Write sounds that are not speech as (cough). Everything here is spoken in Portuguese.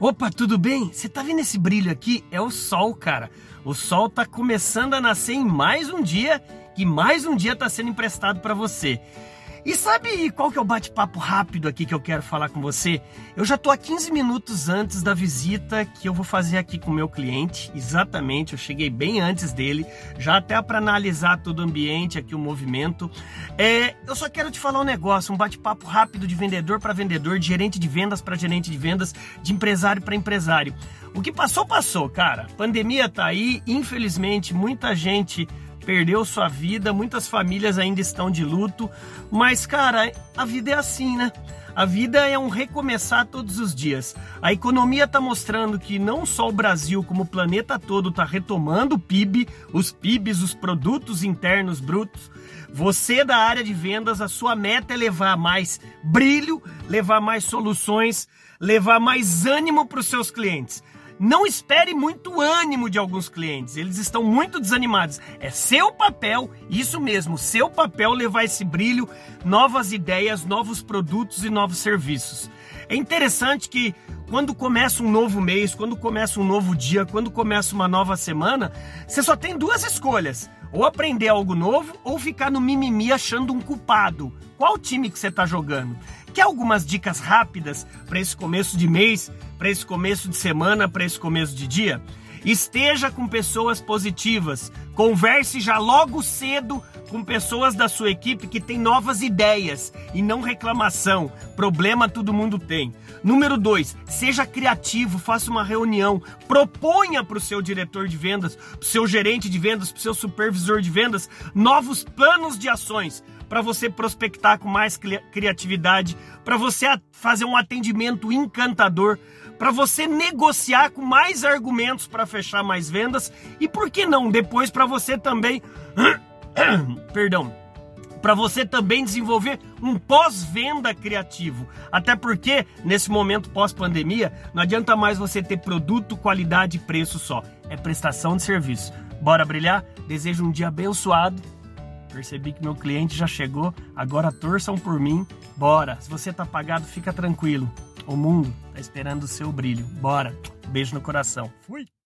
Opa, tudo bem? Você tá vendo esse brilho aqui? É o sol, cara. O sol tá começando a nascer em mais um dia e mais um dia tá sendo emprestado para você. E sabe qual que é o bate-papo rápido aqui que eu quero falar com você? Eu já tô a 15 minutos antes da visita que eu vou fazer aqui com o meu cliente. Exatamente, eu cheguei bem antes dele, já até para analisar todo o ambiente aqui, o movimento. É, eu só quero te falar um negócio, um bate-papo rápido de vendedor para vendedor, de gerente de vendas para gerente de vendas, de empresário para empresário. O que passou, passou, cara. Pandemia tá aí, infelizmente, muita gente perdeu sua vida, muitas famílias ainda estão de luto, mas cara, a vida é assim, né? A vida é um recomeçar todos os dias. A economia está mostrando que não só o Brasil, como o planeta todo está retomando o PIB, os PIBs, os produtos internos brutos. Você da área de vendas, a sua meta é levar mais brilho, levar mais soluções, levar mais ânimo para os seus clientes. Não espere muito ânimo de alguns clientes, eles estão muito desanimados. É seu papel, isso mesmo, seu papel levar esse brilho, novas ideias, novos produtos e novos serviços. É interessante que quando começa um novo mês, quando começa um novo dia, quando começa uma nova semana, você só tem duas escolhas: ou aprender algo novo ou ficar no mimimi achando um culpado. Qual time que você está jogando? Quer algumas dicas rápidas para esse começo de mês, para esse começo de semana, para esse começo de dia? Esteja com pessoas positivas. Converse já logo cedo com pessoas da sua equipe que têm novas ideias e não reclamação. Problema todo mundo tem. Número dois, seja criativo, faça uma reunião, proponha para o seu diretor de vendas, para o seu gerente de vendas, para o seu supervisor de vendas novos planos de ações para você prospectar com mais criatividade, para você fazer um atendimento encantador, para você negociar com mais argumentos para fechar mais vendas e por que não depois para você também (coughs) perdão, para você também desenvolver um pós-venda criativo. Até porque, nesse momento pós-pandemia, não adianta mais você ter produto, qualidade e preço só. É prestação de serviço. Bora brilhar? Desejo um dia abençoado. Percebi que meu cliente já chegou, agora torçam por mim. Bora! Se você tá pagado, fica tranquilo. O mundo esperando o seu brilho. Bora! Beijo no coração. Fui!